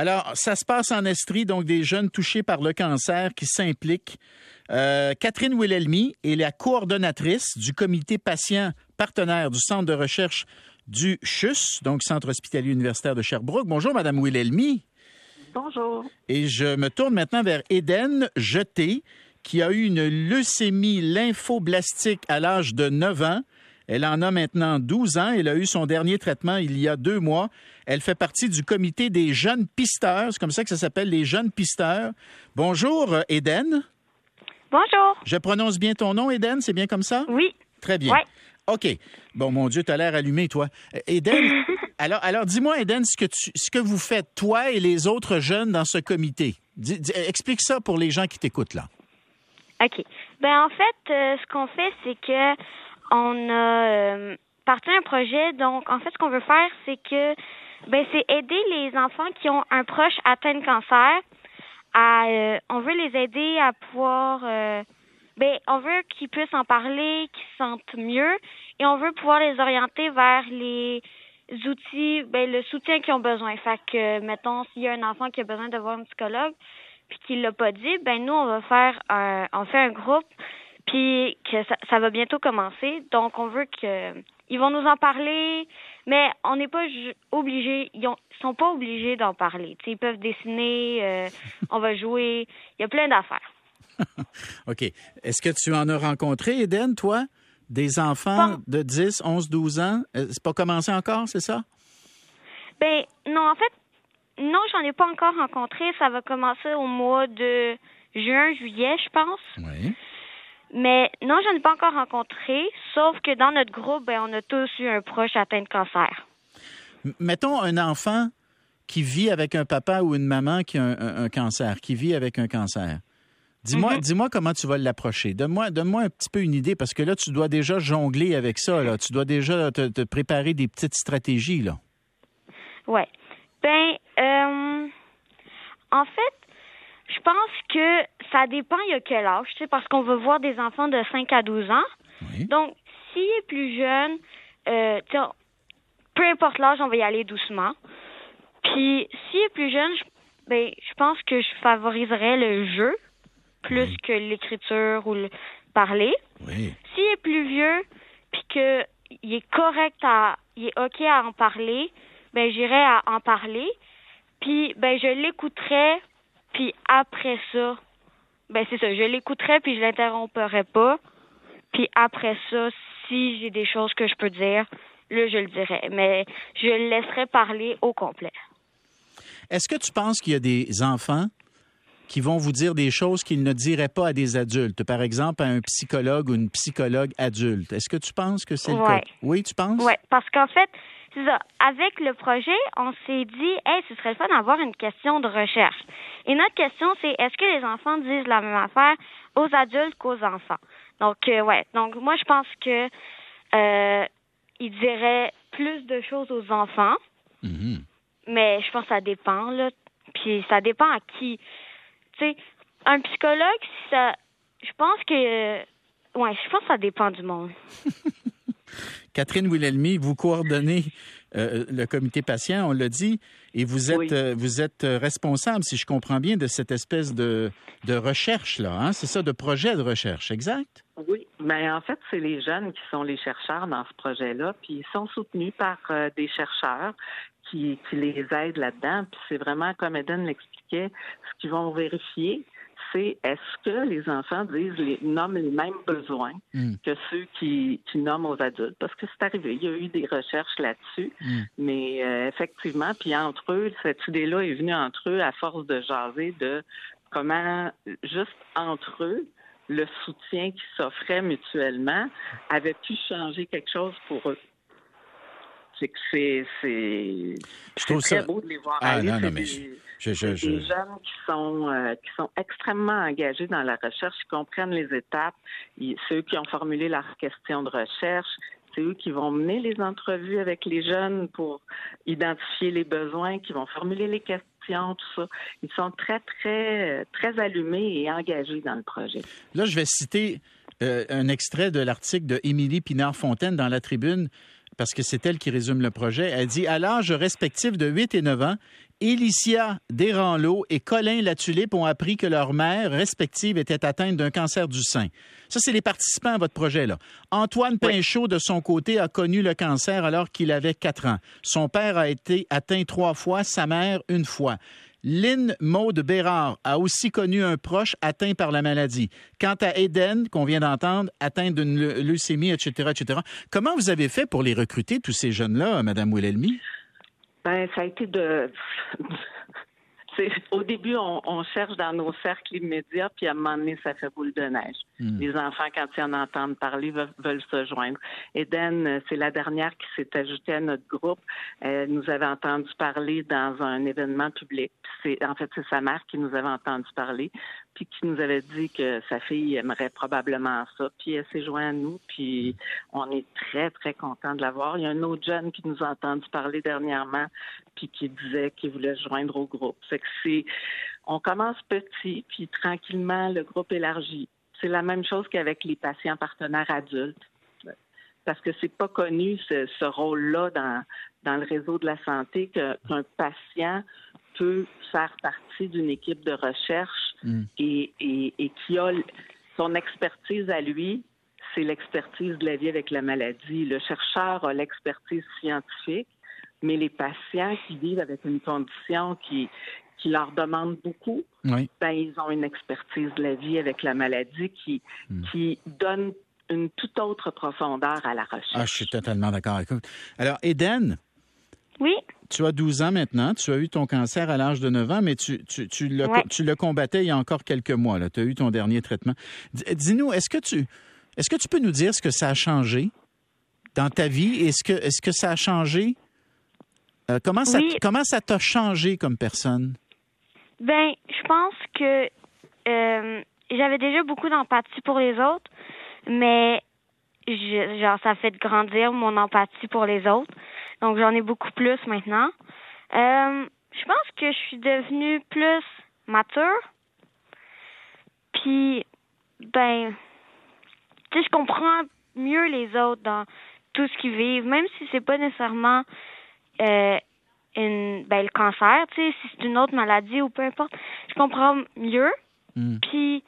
Alors, ça se passe en Estrie, donc des jeunes touchés par le cancer qui s'impliquent. Euh, Catherine Wilhelmy est la coordonnatrice du comité patient partenaire du centre de recherche du CHUS, donc Centre hospitalier universitaire de Sherbrooke. Bonjour, Madame Wilhelmy. Bonjour. Et je me tourne maintenant vers Eden Jeté, qui a eu une leucémie lymphoblastique à l'âge de 9 ans. Elle en a maintenant 12 ans. Elle a eu son dernier traitement il y a deux mois. Elle fait partie du comité des jeunes pisteurs. C'est comme ça que ça s'appelle, les jeunes pisteurs. Bonjour, Eden. Bonjour. Je prononce bien ton nom, Eden? C'est bien comme ça? Oui. Très bien. OK. Bon, mon Dieu, tu as l'air allumé, toi. Eden, alors, alors dis-moi, Eden, ce que, ce que vous faites, toi et les autres jeunes dans ce comité? explique ça pour les gens qui t'écoutent, là. OK. Ben en fait, euh, ce qu'on fait, c'est que on a euh, parti un projet. Donc, en fait, ce qu'on veut faire, c'est que ben c'est aider les enfants qui ont un proche atteint de cancer. À, euh, on veut les aider à pouvoir ben on veut qu'ils puissent en parler, qu'ils se sentent mieux et on veut pouvoir les orienter vers les outils, ben le soutien qu'ils ont besoin. Fait que mettons s'il y a un enfant qui a besoin de voir un psychologue puis qu'il l'a pas dit, ben nous on va faire un on fait un groupe puis que ça, ça va bientôt commencer. Donc on veut que ils vont nous en parler, mais on n'est pas obligé, ils, ont, sont pas obligés d'en parler. ils peuvent dessiner, euh, on va jouer, il y a plein d'affaires. OK. Est-ce que tu en as rencontré, Eden, toi? Des enfants de 10, 11, 12 ans? Euh, c'est pas commencé encore, c'est ça? Ben, non, en fait, non, j'en ai pas encore rencontré. Ça va commencer au mois de juin, juillet, je pense. Oui. Mais non, j'en ai pas encore rencontré, sauf que dans notre groupe, ben, on a tous eu un proche atteint de cancer. mettons un enfant qui vit avec un papa ou une maman qui a un cancer, qui vit avec un cancer. Dis-moi, mhm. dis-moi comment tu vas l'approcher. Donne-moi, donne-moi un petit peu une idée parce que là, tu dois déjà jongler avec ça. Là. Tu dois déjà te, préparer des petites stratégies là. Ouais. Ben, euh, en fait, je pense que ça dépend il y a quel âge, tu sais, parce qu'on veut voir des enfants de 5 à 12 ans. Donc, s'il est plus jeune, euh, peu importe l'âge, on va y aller doucement. Puis, s'il est plus jeune, je, ben, je pense que je favoriserais le jeu plus que l'écriture ou le parler. Oui. S'il est plus vieux, puis qu'il est correct à, il est ok à en parler, ben j'irai à en parler, puis ben je l'écouterai, puis après ça, ben c'est ça, je l'écouterai puis je l'interromperai pas, puis après ça, si j'ai des choses que je peux dire, là je le dirai, mais je le laisserai parler au complet. Est-ce que tu penses qu'il y a des enfants qui vont vous dire des choses qu'ils ne diraient pas à des adultes, par exemple à un psychologue ou une psychologue adulte. Est-ce que tu penses que c'est le cas? Oui, tu penses? Oui, parce qu'en fait, c'est ça. Avec le projet, on s'est dit, hey, ce serait le fun d'avoir une question de recherche. Et notre question, c'est est-ce que les enfants disent la même affaire aux adultes qu'aux enfants? Donc, euh, ouais. Donc, moi, je pense que euh, ils diraient plus de choses aux enfants. Mm-hmm. Mais je pense que ça dépend, là. Puis ça dépend à qui un psychologue, ça, je pense que, ouais, je pense que ça dépend du monde. Catherine Wilhelmy, vous coordonnez euh, le comité patient, on l'a dit, et vous êtes, euh, vous êtes responsable, si je comprends bien, de cette espèce de, de recherche-là, hein? c'est ça, de projet de recherche, exact? Oui, mais en fait, c'est les jeunes qui sont les chercheurs dans ce projet-là, puis ils sont soutenus par euh, des chercheurs qui, qui les aident là-dedans. Puis c'est vraiment, comme Eden l'expliquait, ce qu'ils vont vérifier, c'est est-ce que les enfants disent les, nomment les mêmes besoins hmm. que ceux qui, qui, nomment aux adultes? Parce que c'est arrivé, il y a eu des recherches là-dessus, hmm. mais euh, effectivement, puis entre eux, cette idée-là est venue entre eux à force de jaser de comment, juste entre eux, le soutien qui s'offrait mutuellement avait pu changer quelque chose pour eux c'est que c'est c'est très beau de les voir ah, aller. Non, non, mais je, je, je, des jeunes qui sont euh, qui sont extrêmement engagés dans la recherche, qui comprennent les étapes. ceux qui ont formulé leurs questions de recherche, c'est eux qui vont mener les entrevues avec les jeunes pour identifier les besoins, qui vont formuler les questions, tout ça. Ils sont très, très, très allumés et engagés dans le projet. Là, je vais citer euh, un extrait de l'article de Émilie Pinard-Fontaine dans la tribune parce que c'est elle qui résume le projet. Elle dit À l'âge respectif de 8 et 9 ans, Élicia Desranleau et Colin Latulippe ont appris que leur mère respective était atteinte d'un cancer du sein. Ça, c'est les participants à votre projet-là. Antoine Pinchot, de son côté, a connu le cancer alors qu'il avait quatre ans. Son père a été atteint trois fois, sa mère une fois. Lynn Maude Bérard a aussi connu un proche atteint par la maladie. Quant à Eden, qu'on vient d'entendre, atteint d'une leucémie, etc., etc. Comment vous avez fait pour les recruter, tous ces jeunes-là, Mme Willelmy? Ben, ça a été de. Au début, on, cherche dans nos cercles immédiats, puis à un moment donné, ça fait boule de neige. Hmm. Les enfants, quand ils en entendent parler, veulent, se joindre. Eden, c'est la dernière qui s'est ajoutée à notre groupe. Elle nous avait entendu parler dans un événement public. C'est, en fait, c'est sa mère qui nous avait entendu parler puis qui nous avait dit que sa fille aimerait probablement ça. Puis elle s'est jointe à nous, puis on est très, très content de l'avoir. Il y a un autre jeune qui nous a entendu parler dernièrement, puis qui disait qu'il voulait se joindre au groupe. C'est que c'est, on commence petit, puis tranquillement, le groupe élargit. C'est la même chose qu'avec les patients partenaires adultes. Parce que c'est pas connu ce, rôle-là dans, dans le réseau de la santé qu'un patient peut faire partie d'une équipe de recherche mm. et, qui a son expertise à lui, c'est l'expertise de la vie avec la maladie. Le chercheur a l'expertise scientifique, mais les patients qui vivent avec une condition qui, qui leur demande beaucoup, ben, ils ont une expertise de la vie avec la maladie qui, mm. qui donne une toute autre profondeur à la recherche. Ah, je suis totalement d'accord avec vous. Alors, Eden, oui. Tu as 12 ans maintenant. Tu as eu ton cancer à l'âge de 9 ans, mais tu, tu, tu, le, combattais il y a encore quelques mois. Tu as eu ton dernier traitement. Dis-nous, est-ce que tu est-ce que tu peux nous dire ce que ça a changé dans ta vie? Est-ce que, est que ça a changé? Euh, comment, ça, comment ça t'a changé comme personne? Ben, je pense que euh, j'avais déjà beaucoup d'empathie pour les autres, mais genre ça fait grandir mon empathie pour les autres. Donc, j'en ai beaucoup plus maintenant. Euh, je pense que je suis devenue plus mature. Puis, ben, tu sais, je comprends mieux les autres dans tout ce qu'ils vivent, même si c'est pas nécessairement euh, une, ben, le cancer, tu sais, si c'est une autre maladie ou peu importe, je comprends mieux. Hmm. Puis,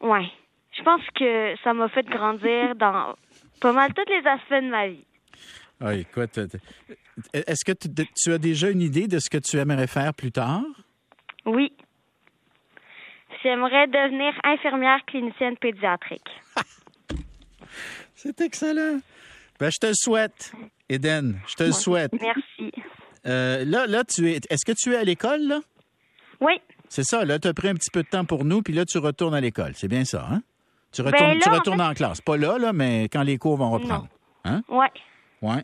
ouais, je pense que ça m'a fait grandir dans pas mal tous les aspects de ma vie. Ah, écoute, euh, est-ce que tu, as déjà une idée de ce que tu aimerais faire plus tard? Oui. J'aimerais devenir infirmière clinicienne pédiatrique. C'est excellent. Ben, je te le souhaite, Eden. Je te le souhaite. Merci. Euh, là, là, tu es. Est-ce que tu es à l'école, là? Oui. C'est ça, là, tu as pris un petit peu de temps pour nous, puis là, tu retournes à l'école. C'est bien ça, hein? Tu ben retournes, tu retournes en, classe. Pas là, là, mais quand les cours vont reprendre. Hein? Oui. Oui.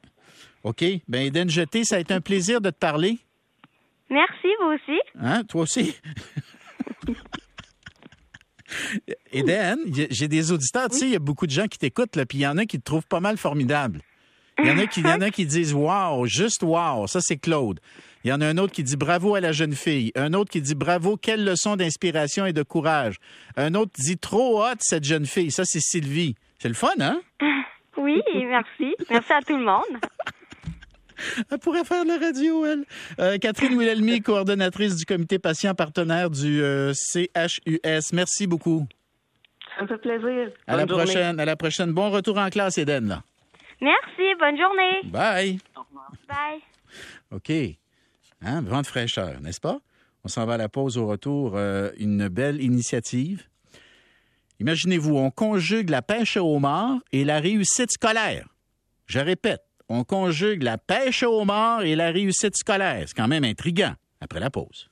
OK. Ben Eden Jeté, ça a été un plaisir de te parler. Merci, vous aussi. Hein, toi aussi. Eden, j'ai des auditeurs, tu sais, il y a beaucoup de gens qui t'écoutent, puis il y en a qui te trouvent pas mal formidable. Il y en a qui, y en a qui disent wow, juste wow, ça c'est Claude. Il y en a un autre qui dit bravo à la jeune fille. Un autre qui dit bravo, quelle leçon d'inspiration et de courage. Un autre dit trop hot cette jeune fille. Ça c'est Sylvie. C'est le fun, hein? Oui, merci. Merci à tout le monde. Elle pourrait faire de la radio, elle. Euh, Catherine Wilhelmy, coordonnatrice du comité patient partenaire du euh, CHUS. Merci beaucoup. Ça me fait plaisir. À la prochaine. À la prochaine. Bon retour en classe, Eden. Là. Merci. Bonne journée. Bye. Bye. OK. Hein, vent de fraîcheur, n'est-ce pas? On s'en va à la pause au retour. Euh, une belle initiative Imaginez-vous, on conjugue la pêche au homard et la réussite scolaire. Je répète, on conjugue la pêche au homard et la réussite scolaire. C'est quand même intriguant. Après la pause.